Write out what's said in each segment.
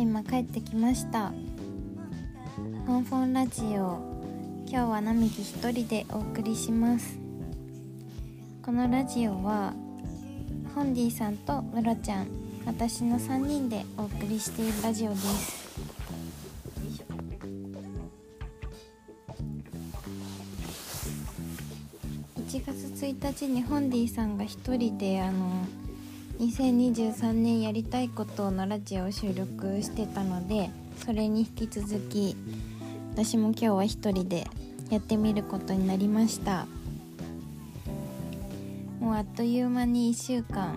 今帰ってきました。フォンフォンラジオ。今日は並木一人でお送りします。このラジオはホンディさんとムロちゃん私の3人でお送りしているラジオです。1月1日にホンディさんが一人であの2023年やりたいことのラジオを収録してたのでそれに引き続き私も今日は一人でやってみることになりました。もうあっという間に1週間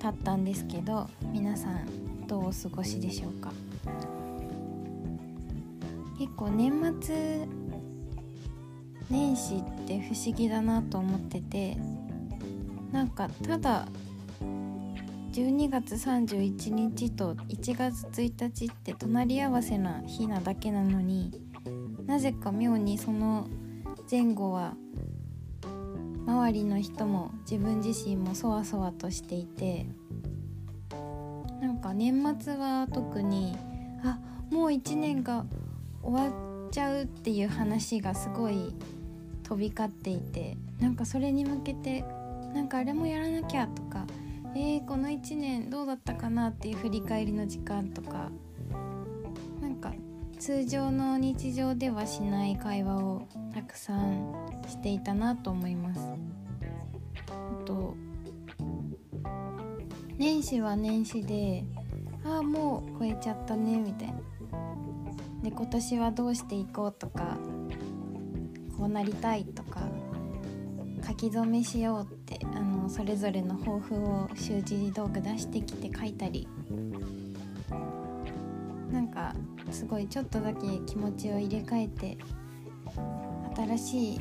経ったんですけど皆さんどうお過ごしでしょうか？結構年末年始って不思議だなと思っててなんかただ12月31日と1月1日って隣り合わせな日なだけなのになぜか妙にその前後は周りの人も自分自身もそわそわとしていてなんか年末は特にあもう1年が終わっちゃうっていう話がすごい飛び交っていてなんかそれに向けてなんかあれもやらなきゃとかえー、この1年どうだったかなっていう振り返りの時間とか。なんか通常の日常ではしない会話をたくさんしていたなと思います。あと年始は年始でああもう超えちゃったねみたいな。で今年はどうしていこうとかこうなりたいとか書き初めしようってあのそれぞれの抱負を習字道具出してきて書いたり。なんかすごいちょっとだけ気持ちを入れ替えて新しい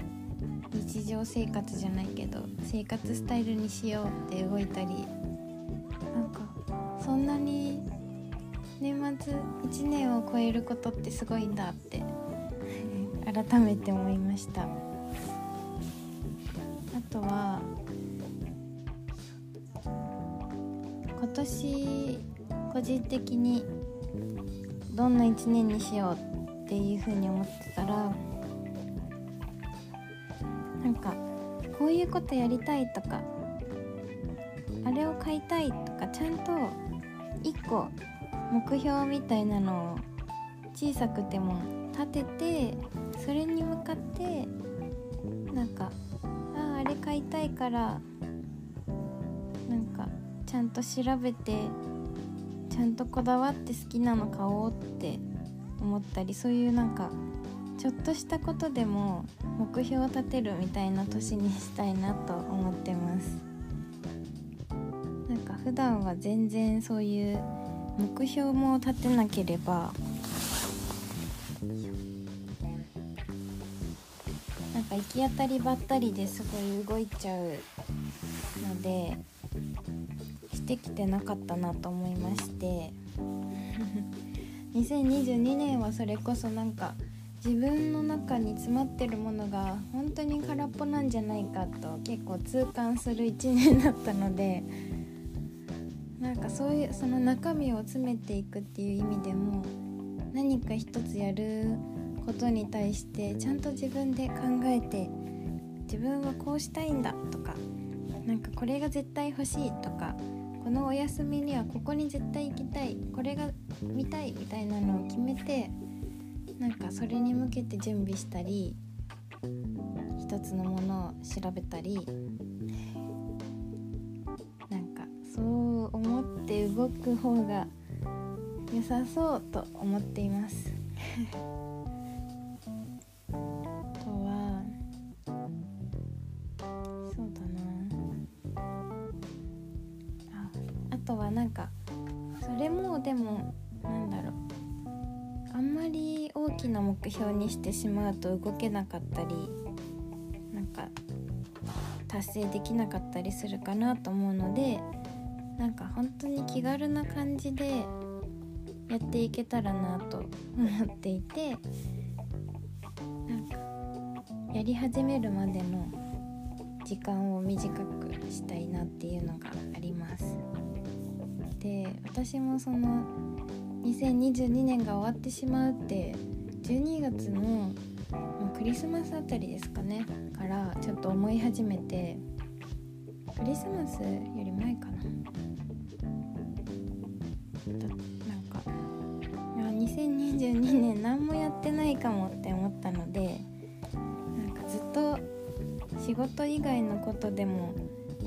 日常生活じゃないけど生活スタイルにしようって動いたり。なんかそんなに年末1年を超えることってすごいんだって改めて思いました。あとは年個人的にどんな1年にしようっていうふうに思ってたらなんかこういうことやりたいとかあれを買いたいとかちゃんと1個目標みたいなのを小さくても立ててそれに向かってなんかあああれ買いたいからちゃんと調べてちゃんとこだわって好きなの買おうって思ったりそういうなんかちょっとしたことでも目標を立てるみたいな年にしたいなと思ってます。なんか普段は全然そういう目標も立てなければなんか行き当たりばったりですごい動いちゃうのでしてきてなかったなと思いまして。2022年はそれこそなんか自分の中に詰まってるものが本当に空っぽなんじゃないかと結構痛感する1年だったので。なんかそういうその中身を詰めていくっていう意味でも何か一つやることに対してちゃんと自分で考えて自分はこうしたいんだとかなんかこれが絶対欲しいとかこのお休みにはここに絶対行きたいこれが見たいみたいなのを決めてなんかそれに向けて準備したり一つのものを調べたりなんかそう思って動く方が良さそうと思っています。とはなんかそれもでもなんだろうあんまり大きな目標にしてしまうと動けなかったりなんか達成できなかったりするかなと思うのでなんか本当に気軽な感じでやっていけたらなと思っていてなんかやり始めるまでの時間を短くしたいなっていうのがあります。で私もその2022年が終わってしまうって12月のクリスマスあたりですかねからちょっと思い始めてクリスマスより前かな。だなんか2022年何もやってないかもって思ったのでなんかずっと仕事以外のことでも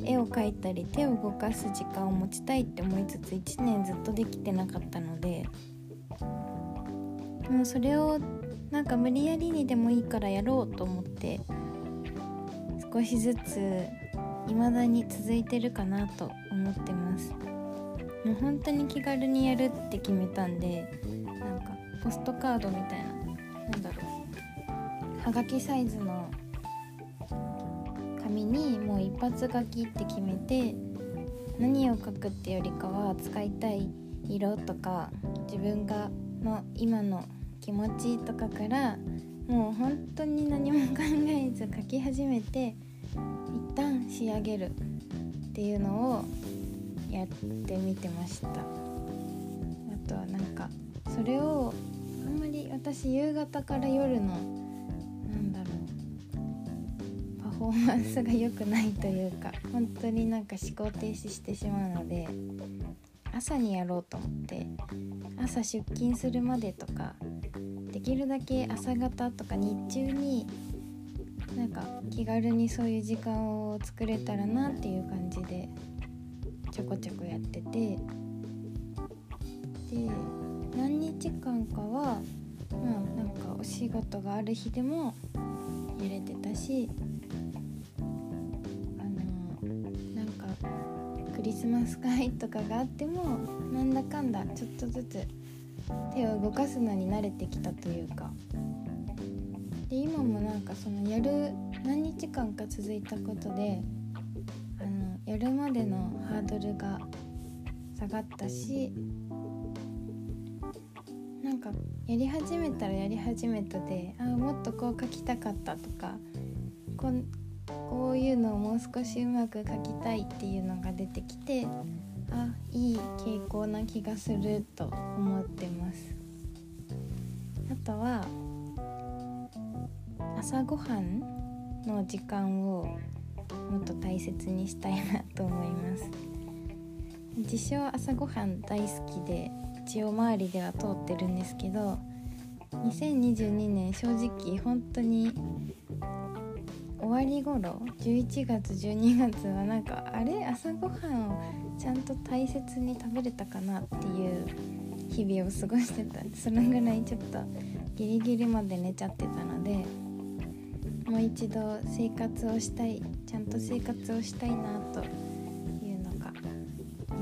絵を描いたり手を動かす時間を持ちたいって思いつつ1年ずっとできてなかったのでもうそれをなんか無理やりにでもいいからやろうと思って少しずつ未だに続いてるかなと思ってます。もう本当に気軽にやるって決めたんでなんかポストカードみたいななんだろうはがきサイズの紙にもう一発書きって決めて何を書くってよりかは使いたい色とか自分がの今の気持ちとかからもう本当に何も考えず書き始めて一旦仕上げるっていうのをやってみてました。あとはなんかそれをあんまり私夕方から夜のフォーマンスが良くないというか本当になんか思考停止してしまうので朝にやろうと思って朝出勤するまでとかできるだけ朝方とか日中になんか気軽にそういう時間を作れたらなっていう感じでちょこちょこやっててで何日間かはまあなんかお仕事がある日でもやれてたしリスマス会とかがあってもなんだかんだちょっとずつ手を動かすのに慣れてきたというか。で今もなんかそのやる何日間か続いたことであのやるまでのハードルが下がったしなんかやり始めたらやり始めたであもっとこう書きたかったとかここういうのをもう少しうまく書きたいっていうのが出てきてあいい傾向な気がすると思ってます。あとは朝ごはんの時間をもっと大切にしたいなと思います。自称朝ごはん大好きで一応周りでは通ってるんですけど2022年正直本当に終わり頃11月12月はなんかあれ朝ごはんをちゃんと大切に食べれたかなっていう日々を過ごしてたそのぐらいちょっとギリギリまで寝ちゃってたのでもう一度生活をしたいちゃんと生活をしたいなというのが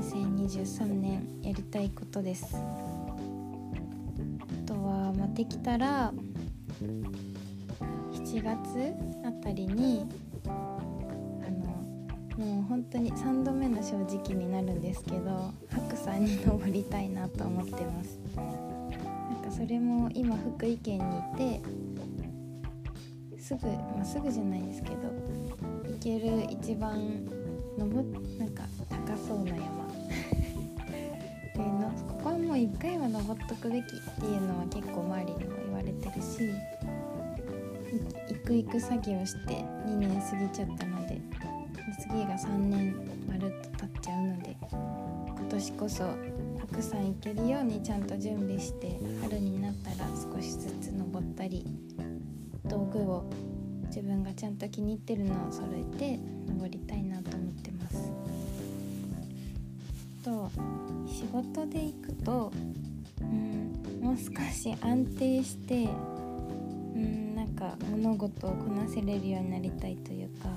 2023年やりたいことです。あとは、まあ、できたら7月あたりにあのもう本当に3度目の正直になるんですけど白山に登りたいなと思ってます。なんかそれも今福井県にいてすぐ、まあ、すぐじゃないですけど行ける一番登なんか高そうな山。でのここはもう一回は登っとくべきっていうのは結構周りにも言われてるしく行く作業して2年過ぎちゃったので次が3年まるっと経っちゃうので今年こそ白山行けるようにちゃんと準備して春になったら少しずつ登ったり道具を自分がちゃんと気に入ってるのを揃えて登りたいなと思ってます。と仕事で行くとうんもう少し安定してうんなんか物事をこなせれるようになりたいというか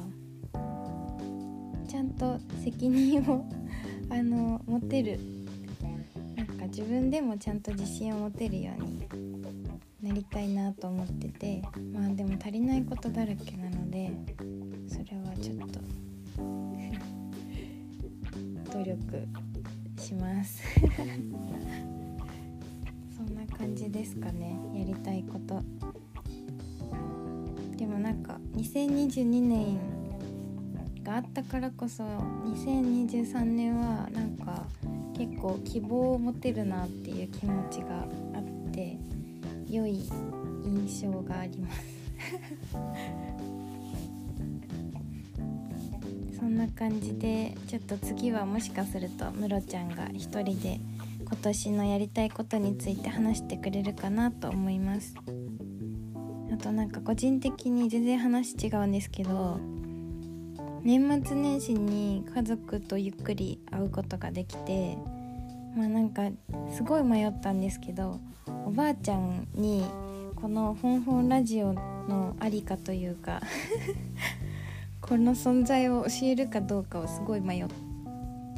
ちゃんと責任を あの持てる。なんか自分でもちゃんと自信を持てるようになりたいなと思っててまあでも足りないことだらけなのでそれはちょっと 努力します。そんな感じですかねやりたいこと。なんか2022年があったからこそ2023年はなんか結構希望を持てるなっていう気持ちがあって良い印象があります。そんな感じでちょっと次はもしかするとムロちゃんが一人で今年のやりたいことについて話してくれるかなと思います。となんか個人的に全然話違うんですけど年末年始に家族とゆっくり会うことができてまあなんかすごい迷ったんですけどおばあちゃんにこの「フォンフォンラジオ」のありかというか この存在を教えるかどうかをすごい迷っ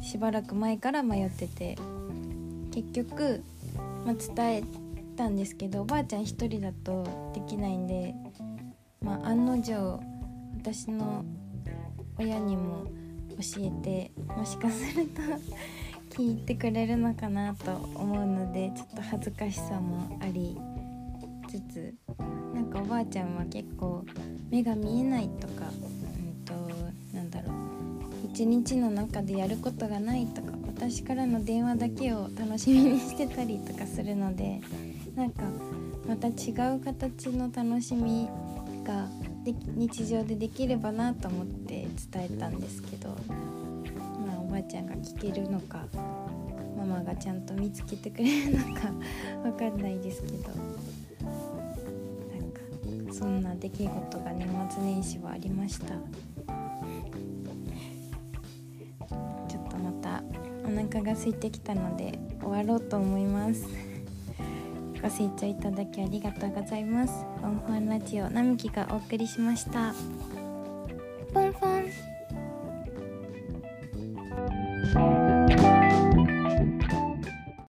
しばらく前から迷ってて結局、まあ、伝えたんですけどおばあちゃん一人だときないんで、まあ、案の定私の親にも教えてもしかすると聞いてくれるのかなと思うのでちょっと恥ずかしさもありつつなんかおばあちゃんは結構目が見えないとか、うんと、なんだろう一日の中でやることがないとか私からの電話だけを楽しみにしてたりとかするのでなんかまた違う形の楽しみがで日常でできればなと思って伝えたんですけど、まあ、おばあちゃんが聞けるのかママがちゃんと見つけてくれるのか わかんないですけどなんかそんな出来事が年末年始はありました。腹が空いてきたので終わろうと思います。ご清聴いただきありがとうございます。フォンフォンラジオ並木がお送りしました。フォンフォン。